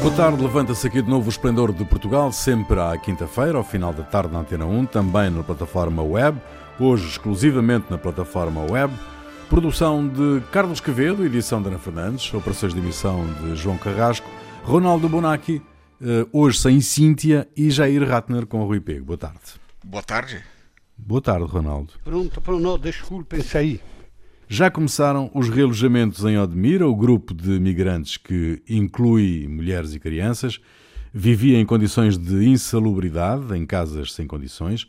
Boa tarde, levanta-se aqui de novo o Esplendor de Portugal, sempre à quinta-feira, ao final da tarde na Antena 1, também na plataforma web, hoje exclusivamente na plataforma web. Produção de Carlos Quevedo, edição de Ana Fernandes, operações de emissão de João Carrasco, Ronaldo Bonacci, eh, hoje sem Cíntia e Jair Ratner com Rui Pego. Boa tarde. Boa tarde. Boa tarde, Ronaldo. Pronto, pronto, desculpem-se aí. Já começaram os realojamentos em Odmira, o grupo de migrantes que inclui mulheres e crianças, vivia em condições de insalubridade, em casas sem condições.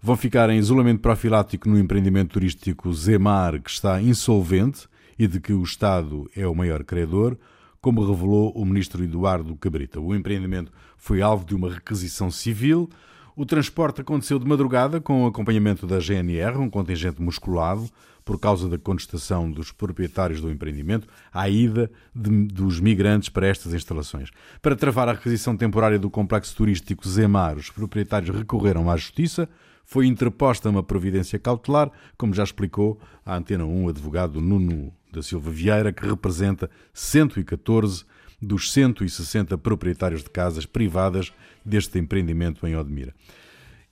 Vão ficar em isolamento profilático no empreendimento turístico Zemar, que está insolvente e de que o Estado é o maior credor, como revelou o ministro Eduardo Cabrita. O empreendimento foi alvo de uma requisição civil. O transporte aconteceu de madrugada com o acompanhamento da GNR, um contingente musculado, por causa da contestação dos proprietários do empreendimento à ida de, dos migrantes para estas instalações. Para travar a requisição temporária do complexo turístico Zemar, os proprietários recorreram à Justiça. Foi interposta uma providência cautelar, como já explicou a Antena 1 o advogado Nuno da Silva Vieira, que representa 114 dos 160 proprietários de casas privadas deste empreendimento em Odmira.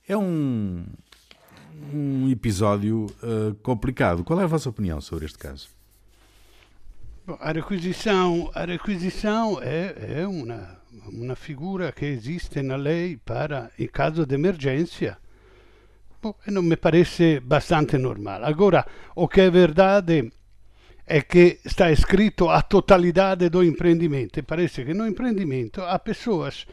É um, um episódio uh, complicado. Qual é a vossa opinião sobre este caso? Bom, a requisição, a requisição é, é uma, uma figura que existe na lei para em caso de emergência. Bom, não me parece bastante normal. Agora, o que é verdade é que está escrito a totalidade do empreendimento. Parece que no empreendimento há pessoas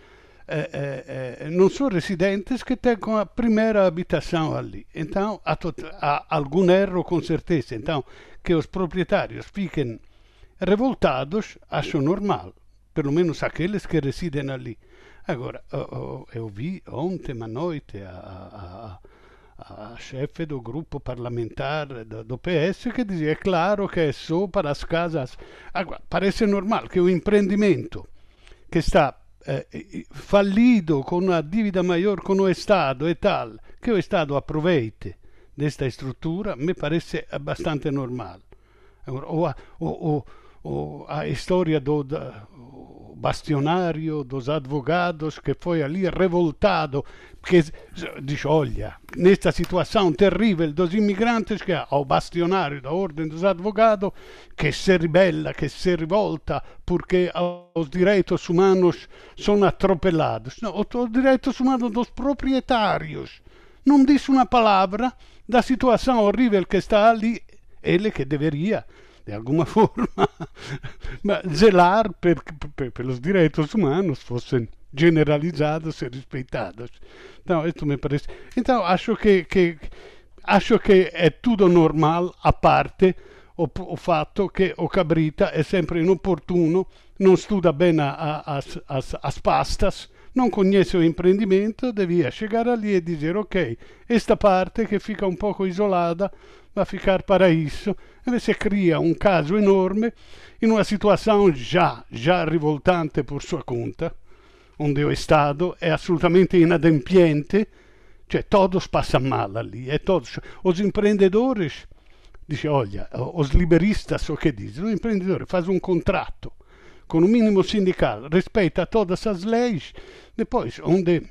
eh, eh, eh, não são residentes que têm a primeira habitação ali. Então há, há, algum erro com certeza. Então que os proprietários fiquem revoltados, acho normal. Pelo menos aqueles que residem ali. Agora, eu vi ontem à noite a, a, a chefe do grupo parlamentar do, PS que dizia, é claro que é só para as casas. Agora, parece normal que o empreendimento que está eh, fallido con una dívida maior con o Estado e tal, che o Estado aproveite desta estrutura, me parece bastante normal. Agora, o, o, o, a história do da, bastionário dos advogados que foi ali revoltado porque diz olha nesta situação terrível dos imigrantes que há o bastionário da ordem dos advogados que se rebela que se revolta porque os direitos humanos são atropelados. Não, os direitos humanos dos proprietários. Não diz uma palavra da situação horrível que está ali ele que deveria de alguma forma, zelar per, per, pelos direitos humanos fossem generalizados e respeitados. Então, isso me parece. Então, acho que, que acho que é tudo normal, a parte o fatto che o Cabrita è sempre inopportuno, non studia bene a, a, as, as pastas, non conhece o empreendimento, devia chegar ali e dizer ok, esta parte che fica un poco isolada vai ficar para isso. E você cria um caso enorme em uma situação já, já revoltante por sua conta, onde o Estado é absolutamente inadempiente, cioè todos passam mal ali, e todos. Os empreendedores, dice, olha, os liberistas o que dizem? O empreendedor faz um contrato com o mínimo sindical, respeita todas as leis, depois, onde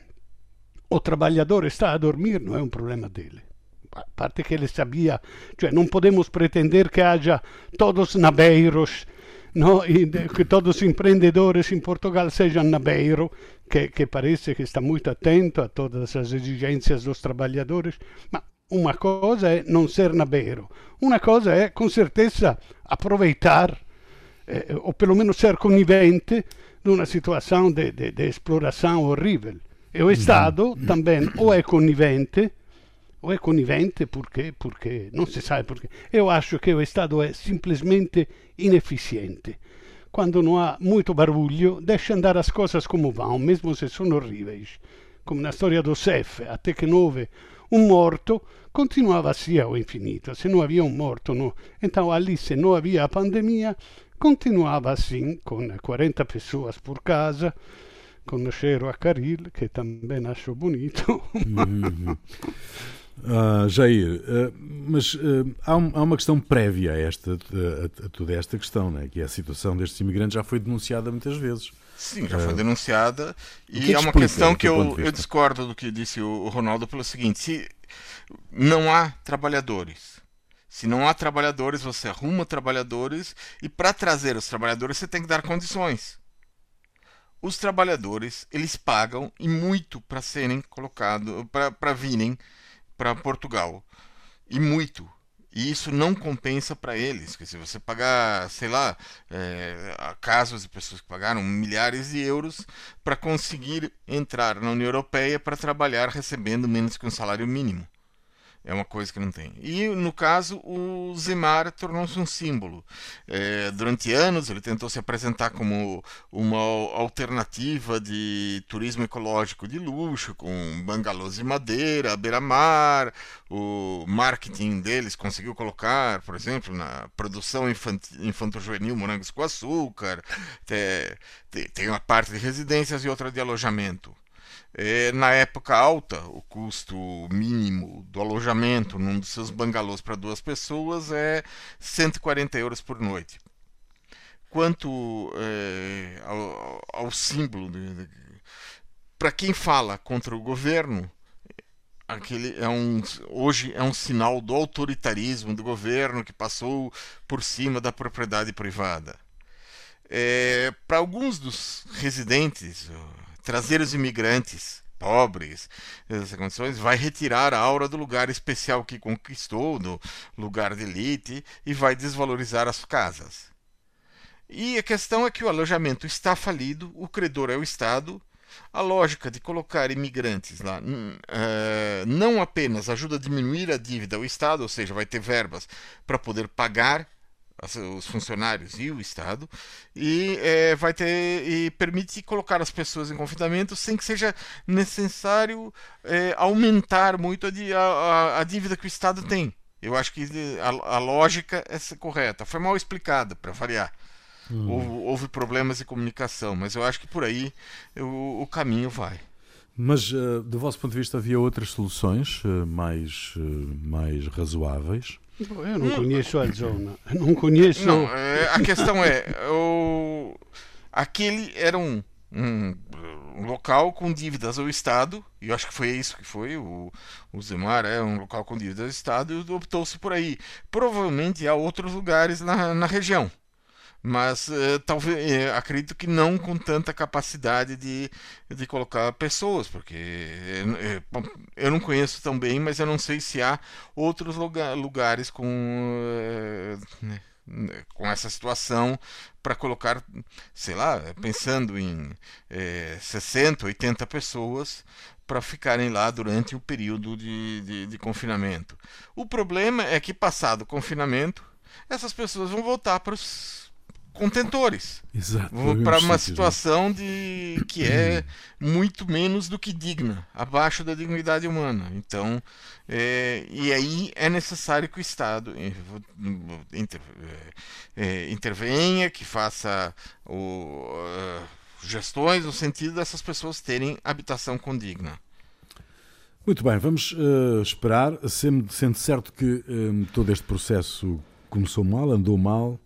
o trabalhador está a dormir, não é um problema dele a parte que ele sabia, cioè non podemos pretender que haja todos nabeiros, no? que todos os empreendedores em Portugal sejam nabeiro, que, que parece que está muito atento a todas as exigências dos trabalhadores, ma uma coisa é não ser nabeiro, uma coisa é, com certeza, aproveitar, eh, ou pelo menos ser conivente de uma situação de, de, de exploração horrível. E o Estado também ou é conivente ou é conivente porque, porque não se sabe porque. Eu acho que o Estado é simplesmente ineficiente. Quando não há muito barulho, deixa andar as coisas como vão, mesmo se são horríveis. Como na storia do que não houve um morto, continuava assim ao infinito. Se não havia um morto, não. Então ali, se não havia a pandemia, continuava assim, com 40 pessoas por casa, com o cheiro a caril, que também acho bonito. Uh, Jair, uh, mas uh, há, um, há, uma questão prévia a, esta, a, a, toda esta questão, né? que é a situação destes imigrantes já foi denunciada muitas vezes. Sim, já foi denunciada. E é, uma questão que eu, eu, discordo do que disse o Ronaldo pelo seguinte: se não há trabalhadores. Se não há trabalhadores, você arruma trabalhadores e para trazer os trabalhadores você tem que dar condições. Os trabalhadores, eles pagam e muito para serem colocados, para virem para Portugal. E muito. E isso não compensa para eles. se você pagar, sei lá, é, casos de pessoas que pagaram milhares de euros para conseguir entrar na União Europeia para trabalhar recebendo menos que um salário mínimo. É uma coisa que não tem. E no caso, o Zemar tornou-se um símbolo. É, durante anos ele tentou se apresentar como uma alternativa de turismo ecológico de luxo, com bangalôs de madeira, beira-mar. O marketing deles conseguiu colocar, por exemplo, na produção infanto-juvenil morangos com açúcar. Tem, tem uma parte de residências e outra de alojamento. É, na época alta, o custo mínimo do alojamento num dos seus bangalôs para duas pessoas é 140 euros por noite. Quanto é, ao, ao, símbolo, para quem fala contra o governo, aquele é um, hoje é um sinal do autoritarismo do governo que passou por cima da propriedade privada. É, para alguns dos residentes, trazer os imigrantes pobres essas condições vai retirar a aura do lugar especial que conquistou, do lugar de elite e vai desvalorizar as casas. E a questão é que o alojamento está falido, o credor é o Estado. A lógica de colocar imigrantes lá uh, não apenas ajuda a diminuir a dívida ao Estado, ou seja, vai ter verbas para poder pagar os funcionários e o Estado e é, vai ter e permite colocar as pessoas em confinamento sem que seja necessário é, aumentar muito a, a, a, dívida que o Estado tem. Eu acho que a, a lógica é correta. Foi mal explicada para variar. Hum. Houve, houve, problemas de comunicação, mas eu acho que por aí o, o caminho vai. Mas, uh, do vosso ponto de vista, havia outras soluções uh, mais, uh, mais razoáveis? Eu não conheço a zona. Não conheço. Não, é, a questão é: o... aquele era um, um, um, local com dívidas ao Estado, e eu acho que foi isso que foi. O, o Zemar é um local com dívidas ao Estado e optou-se por aí. Provavelmente há outros lugares na, na região mas uh, talvez uh, acredito que não com tanta capacidade de, de colocar pessoas, porque uh, eu não conheço tão bem, mas eu não sei se há outros lugar, lugares com né, com essa situação para colocar, sei lá, pensando em 60, 80 pessoas para ficarem lá durante o período de, de, de confinamento. O problema é que, passado o confinamento, essas pessoas vão voltar para os contentores. Para uma situação de que é muito menos do que digna, abaixo da dignidade humana. Então, é, e aí é necessário que o Estado inter, é, intervenha, que faça o, uh, gestões no sentido dessas pessoas terem habitação condigna. Muito bem, vamos uh, esperar, sendo, sendo certo que um, todo este processo começou mal, andou mal,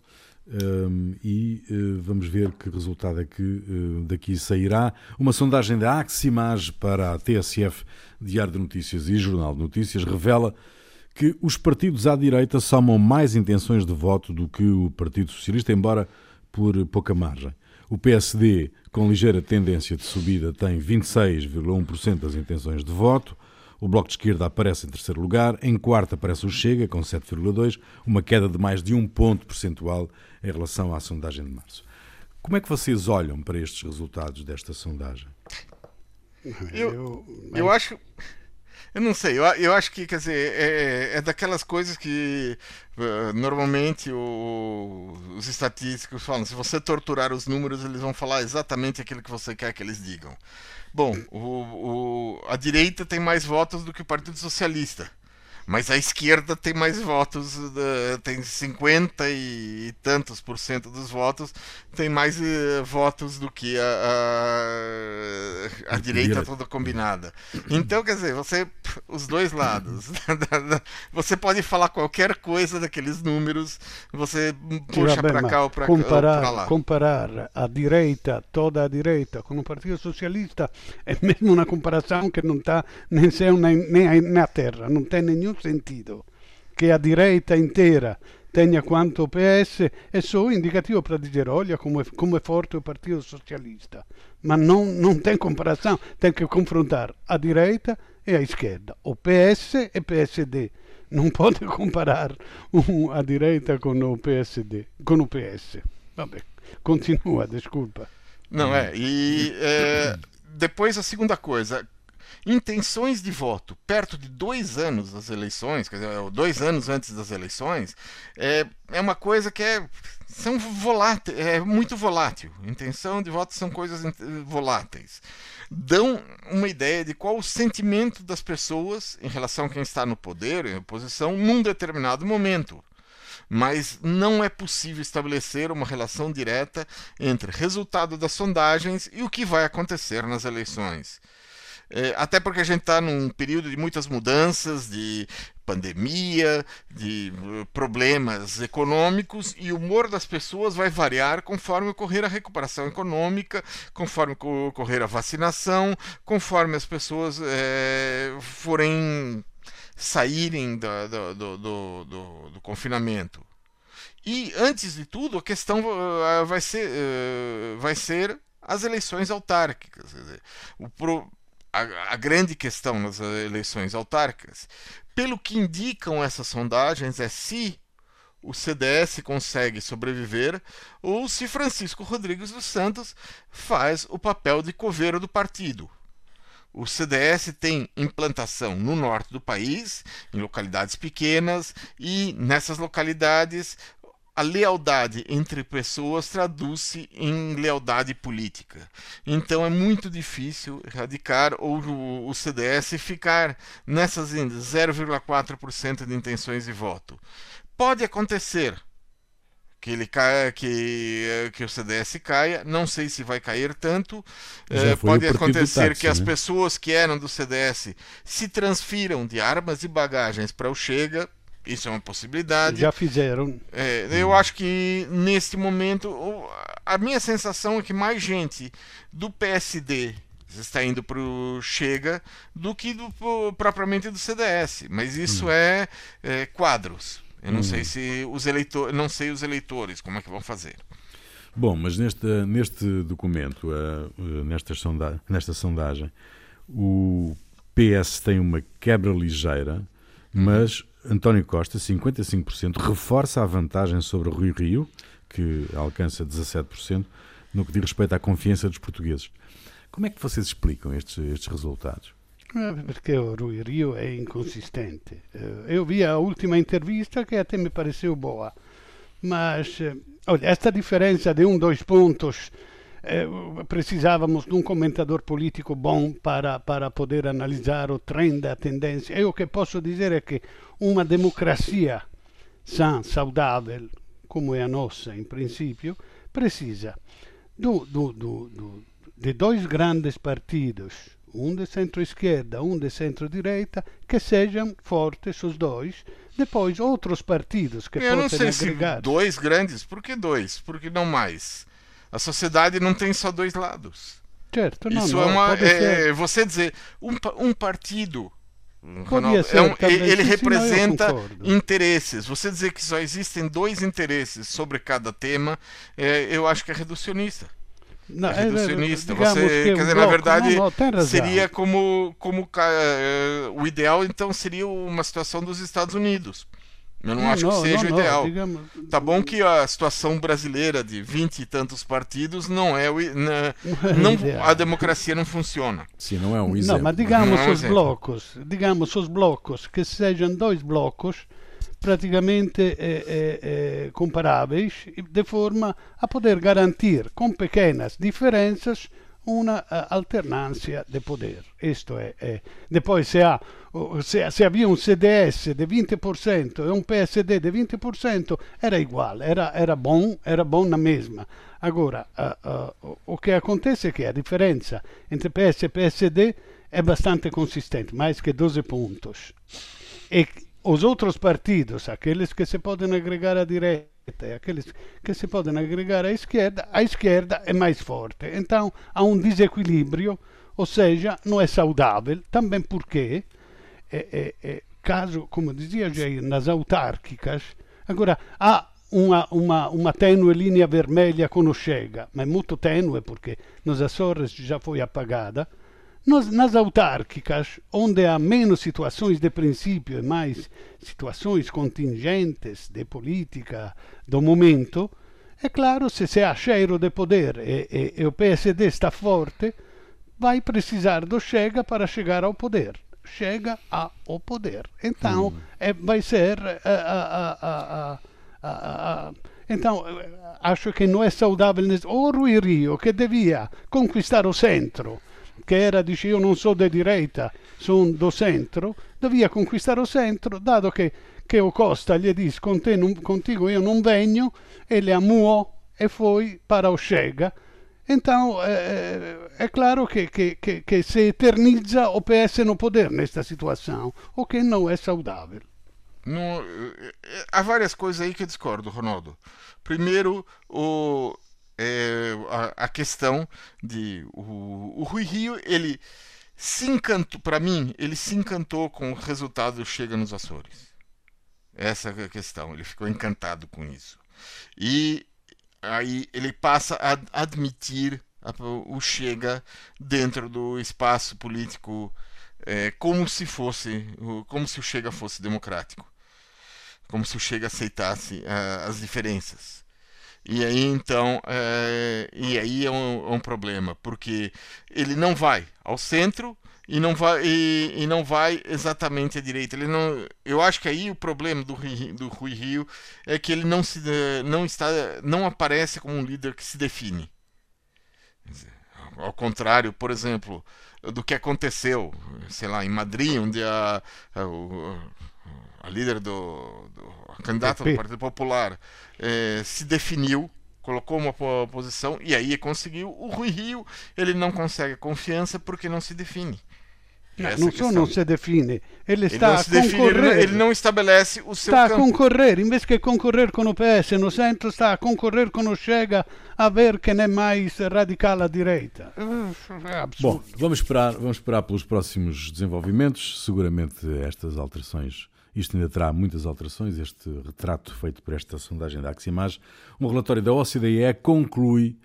um, e uh, vamos ver que resultado é que uh, daqui sairá. Uma sondagem da Aximage para a TSF, Diário de Notícias e Jornal de Notícias revela que os partidos à direita somam mais intenções de voto do que o Partido Socialista, embora por pouca margem. O PSD, com ligeira tendência de subida, tem 26,1% das intenções de voto. O Bloco de Esquerda aparece em terceiro lugar. Em quarto aparece o Chega, com 7,2%, uma queda de mais de um ponto percentual em relação à sondagem de março. Como é que vocês olham para estes resultados desta sondagem? Eu, eu acho. Eu não sei, eu, eu acho que, quer dizer, é, é daquelas coisas que uh, normalmente o, os estatísticos falam: se você torturar os números, eles vão falar exatamente aquilo que você quer que eles digam. Bom, o, o, a direita tem mais votos do que o Partido Socialista Mas a esquerda tem mais votos, tem 50 e tantos por cento dos votos, tem mais uh, votos do que a, a, a direita toda combinada. Então, quer dizer, você, os dois lados, você pode falar qualquer coisa daqueles números, você puxa para cá ou para lá. Comparar a direita, toda a direita, com o Partido Socialista é mesmo uma comparação que não está nem, nem, nem na terra, não tem nenhum sentido che a direita intera tenha quanto PS è solo indicativo para dizer, olha como como é forte o Partido Socialista. Mas não, não tem comparação, tem que confrontar a direita e a esquerda, o PS e PSD. Não pode comparar a direita com o PSD, com o PS. Vabbè, continua, desculpa. Não, é, e é, depois a segunda coisa, intenções de voto perto de dois anos das eleições, quer dizer, dois anos antes das eleições, é, é uma coisa que é, são volátil, é muito volátil. Intenção de voto são coisas voláteis. Dão uma ideia de qual o sentimento das pessoas em relação a quem está no poder, em oposição, num determinado momento mas não é possível estabelecer uma relação direta entre resultado das sondagens e o que vai acontecer nas eleições. É, até porque a gente está num período de muitas mudanças, de pandemia, de uh, problemas econômicos e o humor das pessoas vai variar conforme ocorrer a recuperação econômica, conforme ocorrer a vacinação, conforme as pessoas é, forem saírem do, do, do, do, do confinamento. E antes de tudo, a questão uh, vai ser, vai ser as eleições autárquicas. O pro, a, a grande questão nas eleições autárquicas, pelo que indicam essas sondagens, é se o CDS consegue sobreviver ou se Francisco Rodrigues dos Santos faz o papel de coveiro do partido. O CDS tem implantação no norte do país, em localidades pequenas, e nessas localidades a lealdade entre pessoas traduz-se em lealdade política. Então é muito difícil erradicar ou o CDS ficar nessas 0,4% de intenções de voto. Pode acontecer que ele caia, que, que o CDS caia, não sei se vai cair tanto. É, pode acontecer táxi, que as né? pessoas que eram do CDS se transfiram de armas e bagagens para o Chega isso é uma possibilidade. Já fizeram. É, eu hum. acho que neste momento a minha sensação é que mais gente do PSD está indo para o Chega do que do, propriamente do CDS. Mas isso hum. é, é, quadros. Eu não hum. sei se os eleitores, não sei os eleitores como é que vão fazer. Bom, mas neste, neste documento, uh, nesta, sonda, nesta sondagem, o PS tem uma quebra ligeira. Mas António Costa, 55%, reforça a vantagem sobre Rui Rio, que alcança 17%, no que diz respeito à confiança dos portugueses. Como é que vocês explicam estes, estes resultados? Porque o Rui Rio é inconsistente. Eh, eu vi a última entrevista que até me pareceu boa, mas eh, olha, esta diferença de um, dois pontos eh, precisávamos de um comentador político bom para, para poder analisar o trem da tendência. E o que posso dizer é que uma democracia sã, saudável, como é a nossa, em princípio, precisa do, do, do, de dois grandes partidos, um de centro-esquerda, um de centro-direita, que sejam fortes os dois. Depois, outros partidos que Eu não sei agregar. se dois grandes, por que dois? Por que não mais? A sociedade não tem só dois lados. Certo, não, Isso não, é uma. É, você dizer, um, um partido. Ronaldo, ser, é um, ele representa interesses. Você dizer que só existem dois interesses sobre cada tema, é, eu acho que é reducionista. Não, é, é reducionista. Você, quer dizer, bloco, na verdade, não, não, seria como, como o ideal, então seria uma situação dos Estados Unidos. Eu não, acho que seja o ideal. Digamos... Tá bom que a situação brasileira de vinte e tantos partidos não é o. Na, não, é a democracia não funciona. Sim, não é um exemplo. Não, mas digamos é os blocos, digamos os blocos que sejam dois blocos praticamente eh, eh, comparáveis, de forma a poder garantir, com pequenas diferenças, uma alternância de poder. Isto é, é. Depois, se, há, se, se havia um CDS de 20% e um PSD de 20%, era igual, era, era bom, era bom na mesma. Agora, uh, uh, o que acontece é que a diferença entre PS e PSD é bastante consistente, mais que 12 pontos. E os outros partidos, aqueles que se podem agregar à direita e aqueles que se podem agregar à esquerda, a esquerda é mais forte. Então há um desequilíbrio, ou seja, não é saudável, também porque, é, é, é, caso, como dizia Jair, nas autárquicas, agora há uma, uma, uma tênue linha vermelha com o Chega, mas muito tênue porque nos Açores já foi apagada, nas, nas autárquicas, onde há menos situações de princípio e mais situações contingentes de política do momento, é claro, se se há cheiro de poder e, e, e o PSD está forte, vai precisar do Chega para chegar ao poder. Chega ao poder. Então, hum. é, vai ser. Uh, uh, uh, então, acho que não é saudável. O Rui Rio, que devia conquistar o centro, che era, dice io non so de direita, sono do centro, devia conquistare o centro, dato che, che o Costa gli dice con te non, contigo io non venho, ele amuou e foi para o Chega. Então, é, é claro que, que, que, que, se eterniza o PS no poder nesta situação, o que não é saudável. No, há várias coisas aí que eu discordo, Ronaldo. Primeiro, o, é, a, a, questão de o, o Rui Rio ele se encantou para mim ele se encantou com o resultado do Chega nos Açores essa é a questão ele ficou encantado com isso e aí ele passa a admitir o Chega dentro do espaço político é, como se fosse como se o Chega fosse democrático. Como se o Chega aceitasse uh, as diferenças. E aí então, é, e aí é um, é um, problema, porque ele não vai ao centro e não vai e, e, não vai exatamente à direita. Ele não, eu acho que aí o problema do, do Rui Rio é que ele não se não está não aparece como um líder que se define. Ao contrário, por exemplo, do que aconteceu, sei lá, em Madrid, onde a, a, a líder do, do a candidata do Partido Popular é, se definiu, colocou uma posição e aí conseguiu. O Rui Rio ele não consegue confiança porque não se define. Não, não só não se define, ele está ele a concorrer. Ele, ele, não estabelece o seu Está campo. a concorrer, invece que concorrer com o PS no centro, está a concorrer com o Chega a ver quem é mais radical à direita. É Bom, vamos esperar, vamos esperar pelos próximos desenvolvimentos. Seguramente estas alterações isto ainda terá muitas alterações, este retrato feito por esta sondagem da Aximage. Um relatório da OCDE conclui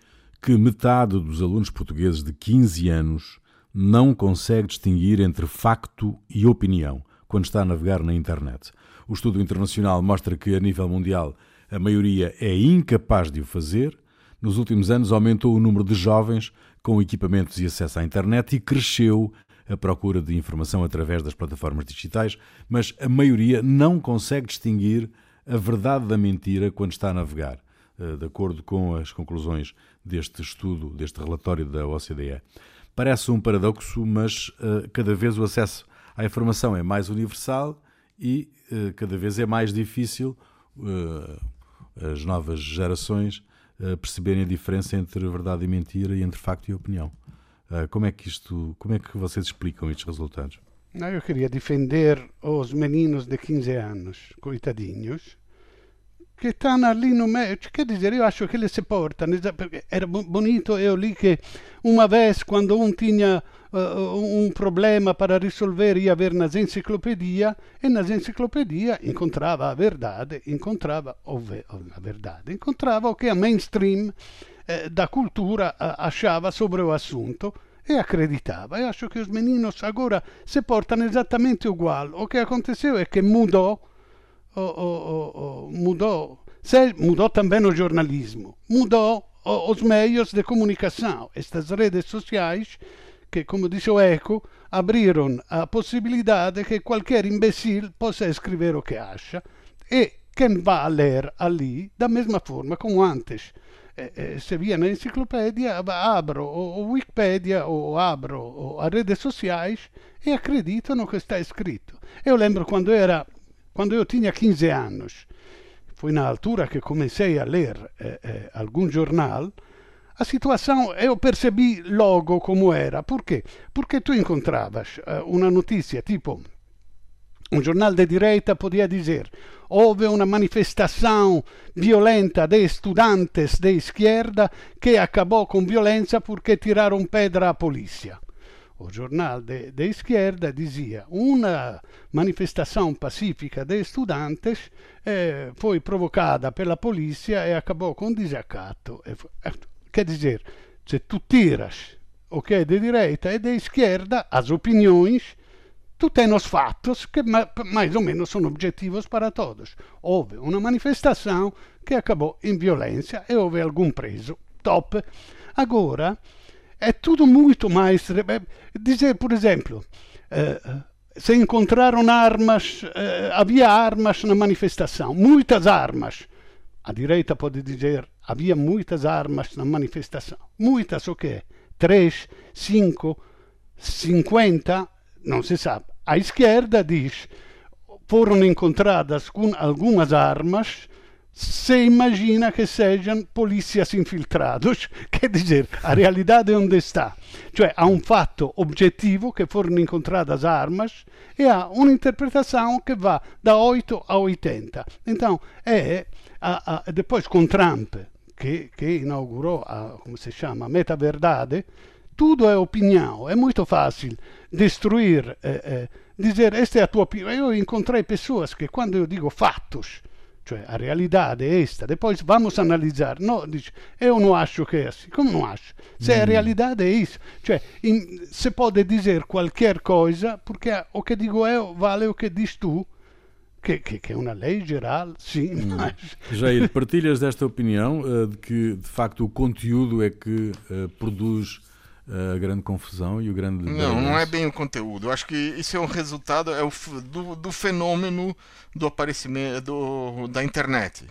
que metade dos alunos portugueses de 15 anos não consegue distinguir entre facto e opinião quando está a navegar na internet. O estudo internacional mostra que, a nível mundial, a maioria é incapaz de o fazer. Nos últimos anos, aumentou o número de jovens com equipamentos e acesso à internet e cresceu a procura de informação através das plataformas digitais, mas a maioria não consegue distinguir a verdade da mentira quando está a navegar, eh, de acordo com as conclusões deste estudo, deste relatório da OCDE. Parece um paradoxo, mas eh, cada vez o acesso à informação é mais universal e eh, cada vez é mais difícil as novas gerações perceberem a diferença entre verdade e mentira e entre facto e opinião. Como é que isto, como é que vocês explicam estes resultados? Não, eu queria defender os meninos de 15 anos, coitadinhos, que estão ali no meio. Quer dizer, eu acho que eles se portam. Era bonito eu li que uma vez, quando um tinha uh, um problema para resolver, ia ver nas enciclopedias, e nas enciclopedias encontrava a verdade, encontrava a verdade, encontrava o que a mainstream eh, da cultura eh, achava sobre o assunto e acreditava. Eu acho que os meninos agora se portam exatamente igual. O que aconteceu é que mudou, oh, oh, mudou, se, mudou também o jornalismo, mudou os meios de comunicação, estas redes sociais que, como disse o Eco, abriram a possibilidade que qualquer imbecil possa escrever o que acha e quem vai a ler ali da mesma forma como antes. Eh, se via na enciclopédia, abro o, Wikipedia ou abro as redes sociais e acreditano que está escrito. Eu lembro quando era quando eu tinha 15 anos, foi na altura que comecei a ler eh, eh, algum jornal, a situação eu percebi logo como era. Por quê? Porque tu encontravas eh, uma notícia tipo um jornal de direita podia dizer houve uma manifestação violenta de estudantes de esquerda que acabou com violência porque tiraram pedra à polícia. O jornal de, esquerda dizia uma manifestação pacífica de estudantes eh, foi provocada pela polícia e acabou com desacato. Quer dizer, se tu tiras o que é de direita e de esquerda, as opiniões tu tens os fatos que mais ou menos são objetivos para todos. Houve uma manifestação que acabou em violência e houve algum preso. Top. Agora, é tudo muito mais. Dizer, por exemplo, eh, se encontraram armas, eh, havia armas na manifestação, muitas armas. A direita pode dizer havia muitas armas na manifestação. Muitas o quê? Três, cinco, cinquenta, não se sabe. A esquerda diz foram encontradas com algumas armas se imagina que sejam polícias infiltrados, quer dizer, a realidade é onde está. Cioè há um fato objetivo que foram encontradas armas e há uma interpretação que va da 8 a 80. Então, é a, a, depois com Trump, che, che inaugurò a, come si chiama, Meta Verdade, tudo é opinião. É muito fácil destruir, eh, eh, dizer esta é a tua opinião. Eu encontrei pessoas que quando eu digo fatos, cioè a realidade é esta, depois vamos analisar. No, dice, eu não acho que é assim. Como não acho? Se mm. a realidade é isso. Cioè, in, se pode dizer qualquer coisa, porque o que digo eu vale o que diz tu. Que, que, que, é uma lei geral, sim, hum. mas... Jair, partilhas desta opinião uh, de que, de facto, o conteúdo é que uh, produz a grande confusão e o grande. Não, não é bem o conteúdo. Eu acho que isso é um resultado é o, do, do fenômeno do aparecimento do, da internet.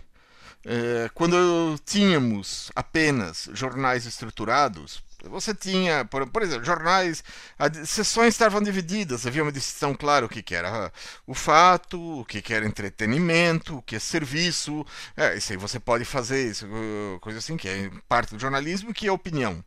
É, quando tínhamos apenas jornais estruturados, você tinha, por, por exemplo, jornais, as sessões estavam divididas, havia uma distinção clara o que, que era o fato, o que, que era entretenimento, o que é serviço. É, isso aí você pode fazer, isso, coisa assim, que é parte do jornalismo que é opinião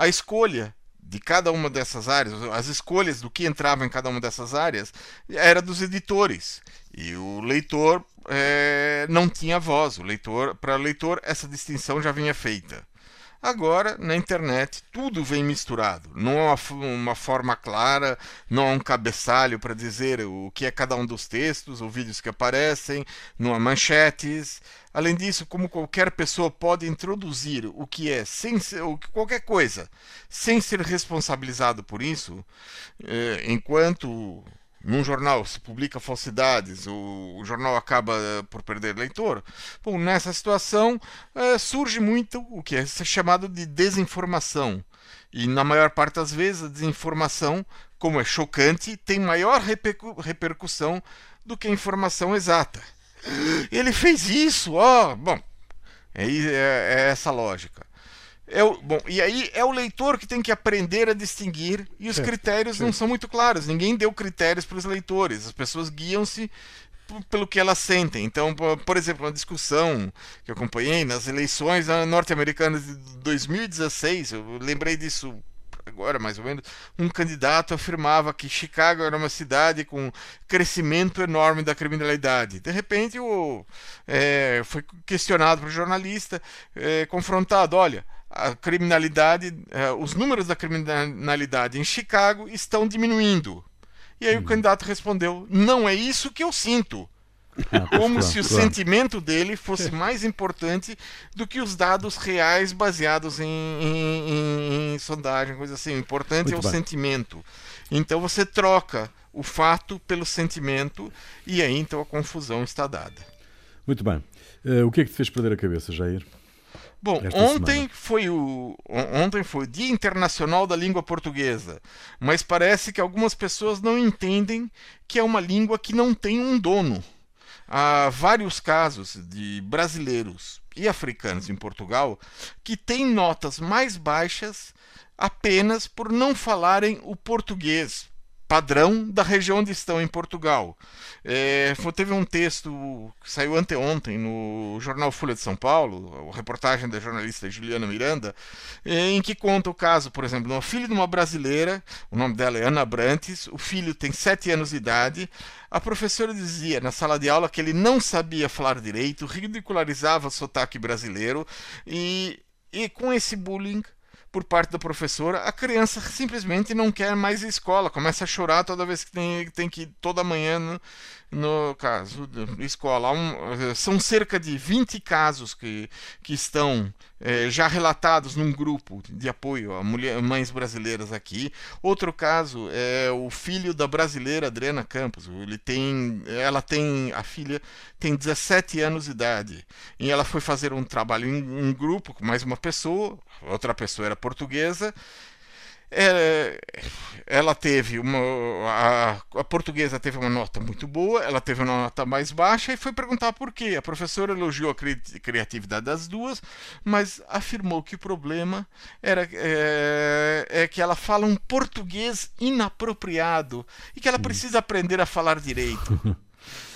a escolha de cada uma dessas áreas, as escolhas do que entrava em cada uma dessas áreas, era dos editores. E o leitor é, não tinha voz. O leitor, para o leitor, essa distinção já vinha feita. Agora, na internet, tudo vem misturado. Não há uma, forma clara, não há um cabeçalho para dizer o que é cada um dos textos ou vídeos que aparecem, não há manchetes. Além disso, como qualquer pessoa pode introduzir o que é sem ser, qualquer coisa sem ser responsabilizado por isso, eh, enquanto num jornal se publica falsidades, o, o, jornal acaba eh, por perder leitor. Bom, nessa situação é, surge muito o que é chamado de desinformação. E na maior parte das vezes a desinformação, como é chocante, tem maior repercussão do que a informação exata. Ele fez isso, ó. Bom, é, é, é essa lógica. É o, bom, e aí é o leitor que tem que aprender a distinguir e os critérios não são muito claros. Ninguém deu critérios para os leitores. As pessoas guiam-se pelo que elas sentem. Então, por exemplo, uma discussão que eu acompanhei nas eleições norte-americanas de 2016, eu lembrei disso agora mais ou menos, um candidato afirmava que Chicago era uma cidade com crescimento enorme da criminalidade. De repente, o, é, foi questionado por jornalista, é, confrontado: olha, a criminalidade, é, os números da criminalidade em Chicago estão diminuindo. E aí uhum. o candidato respondeu: não é isso que eu sinto. Ah, Como se o sentimento dele fosse mais importante do que os dados reais baseados em, em, em, em sondagem, coisa assim. O importante Muito é o bem. sentimento. Então você troca o fato pelo sentimento e aí então a confusão está dada. Muito bem. Uh, o que é que te fez perder a cabeça, Jair? Bom, ontem foi, o, ontem foi o Dia Internacional da Língua Portuguesa, mas parece que algumas pessoas não entendem que é uma língua que não tem um dono. há vários casos de brasileiros e africanos em Portugal que têm notas mais baixas apenas por não falarem o português padrão da região onde estão em Portugal. É, teve um texto que saiu anteontem no jornal Folha de São Paulo, a reportagem da jornalista Juliana Miranda, é, em que conta o caso, por exemplo, de uma filha de uma brasileira, o nome dela é Ana Brantes, o filho tem 7 anos de idade, a professora dizia na sala de aula que ele não sabia falar direito, ridicularizava o sotaque brasileiro e, e com esse bullying por parte da professora, a criança simplesmente não quer mais escola, começa a chorar toda vez que tem, tem que ir toda manhã no, no caso da escola. Um, são cerca de 20 casos que, que estão é, já relatados num grupo de apoio a mulher, mães brasileiras aqui. Outro caso é o filho da brasileira Adriana Campos. Ele tem, ela tem, a filha tem 17 anos de idade e ela foi fazer um trabalho em um grupo com mais uma pessoa, outra pessoa era portuguesa é, ela teve uma. A, a, portuguesa teve uma nota muito boa, ela teve uma nota mais baixa e foi perguntar por quê. A professora elogiou a cri, criatividade das duas, mas afirmou que o problema era é, é, que ela fala um português inapropriado e que ela precisa aprender a falar direito.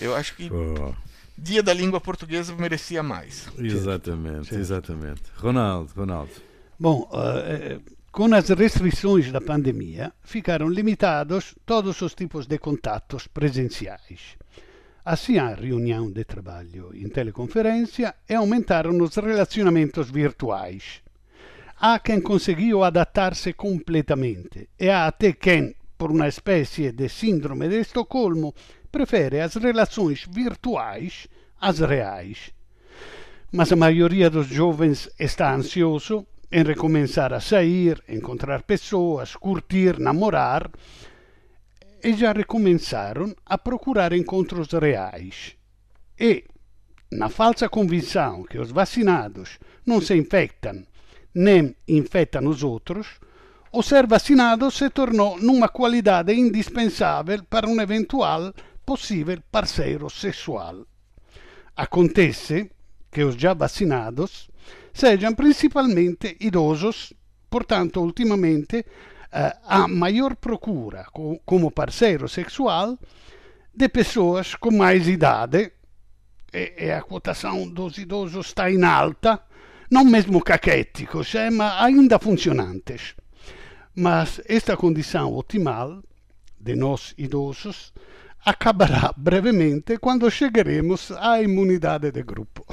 Eu acho que. Oh. Dia da língua portuguesa merecia mais. Exatamente, exatamente. Ronaldo, Ronaldo. Bom, uh, Com as restrições da pandemia, ficaram limitados todos os tipos de contatos presenciais. Assim, a reunião de trabalho em teleconferência e aumentaram os relacionamentos virtuais. Há quem conseguiu adaptar-se completamente e há até quem, por uma espécie de síndrome de Estocolmo, prefere as relações virtuais às reais. Mas a maioria dos jovens está ansioso em recomeçar a sair, encontrar pessoas, curtir, namorar, e já recomeçaram a procurar encontros reais. E, na falsa convicção que os vacinados não se infectam nem infectam os outros, o ser vacinado se tornou numa qualidade indispensável para um eventual possível parceiro sexual. Acontece que os já vacinados sejam principalmente idosos, portanto, ultimamente há maior procura co como parceiro sexual de pessoas com mais idade e, e, a cotação dos idosos está em alta, não mesmo caquéticos, eh, mas ainda funcionantes. Mas esta condição optimal de nós idosos acabará brevemente quando chegaremos à imunidade de grupo.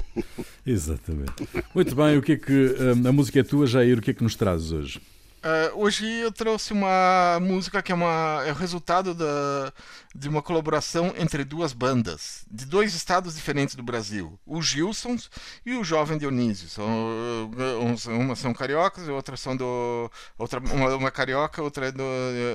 Exatamente. Muito bem, o que é que hum, a música é tua, Jair, o que é que nos trazes hoje? Uh, hoje eu trouxe uma música que é, uma, é o resultado da, de uma colaboração entre duas bandas, de dois estados diferentes do Brasil, os Gilsons e o Jovem Dionísio. São, uh, uma são cariocas outra são do. Outra, uma, uma carioca, outra é do,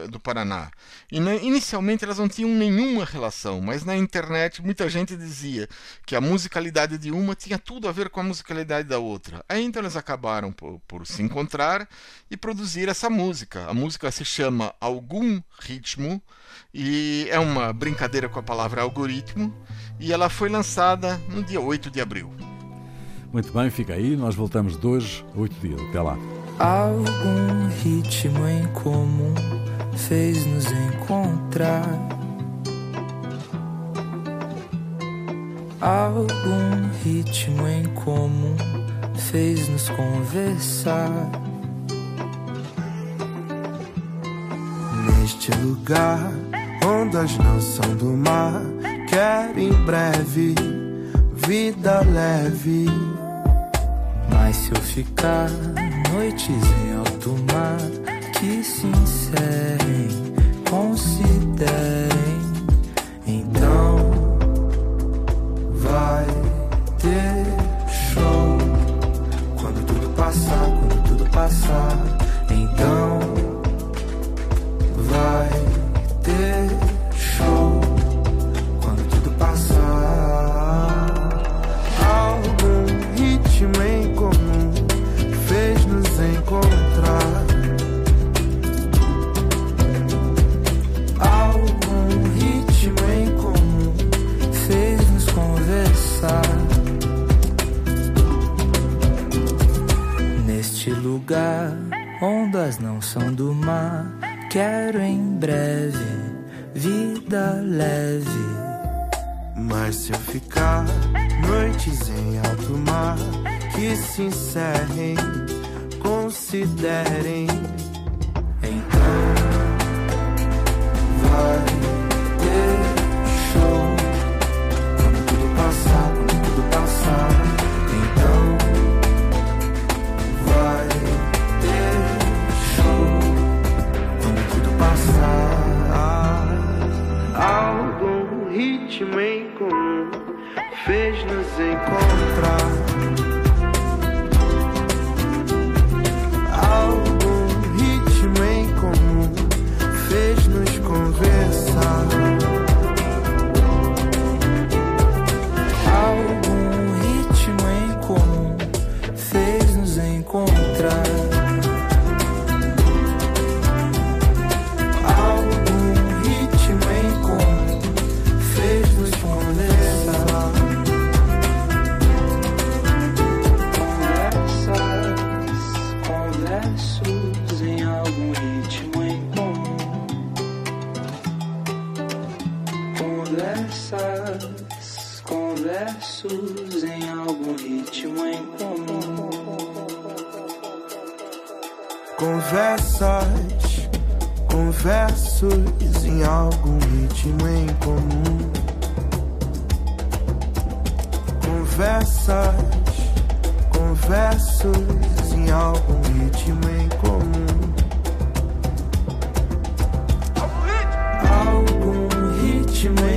do Paraná. E na, inicialmente elas não tinham nenhuma relação, mas na internet muita gente dizia que a musicalidade de uma tinha tudo a ver com a musicalidade da outra. Aí então elas acabaram por, por se encontrar e produzir produzir essa música. A música se chama Algum Ritmo e é uma brincadeira com a palavra algoritmo e ela foi lançada no dia 8 de abril. Muito bem, fica aí, nós voltamos de hoje a 8 dias. Até lá. Algum ritmo em comum fez nos encontrar. Algum ritmo em comum fez nos conversar. Neste lugar. Ondas não são do mar. Quero em breve vida leve. Mas se eu ficar noites em alto mar que se encerrem, considerem. Então vai ter show quando tudo passar, quando tudo passar. Ondas não são do mar. Quero em breve vida leve. Mas se eu ficar noites em alto mar que se encerrem, considerem. Então vai conversas, conversos em algum ritmo em comum. Conversas, conversos em algum ritmo em comum. Algum ritmo em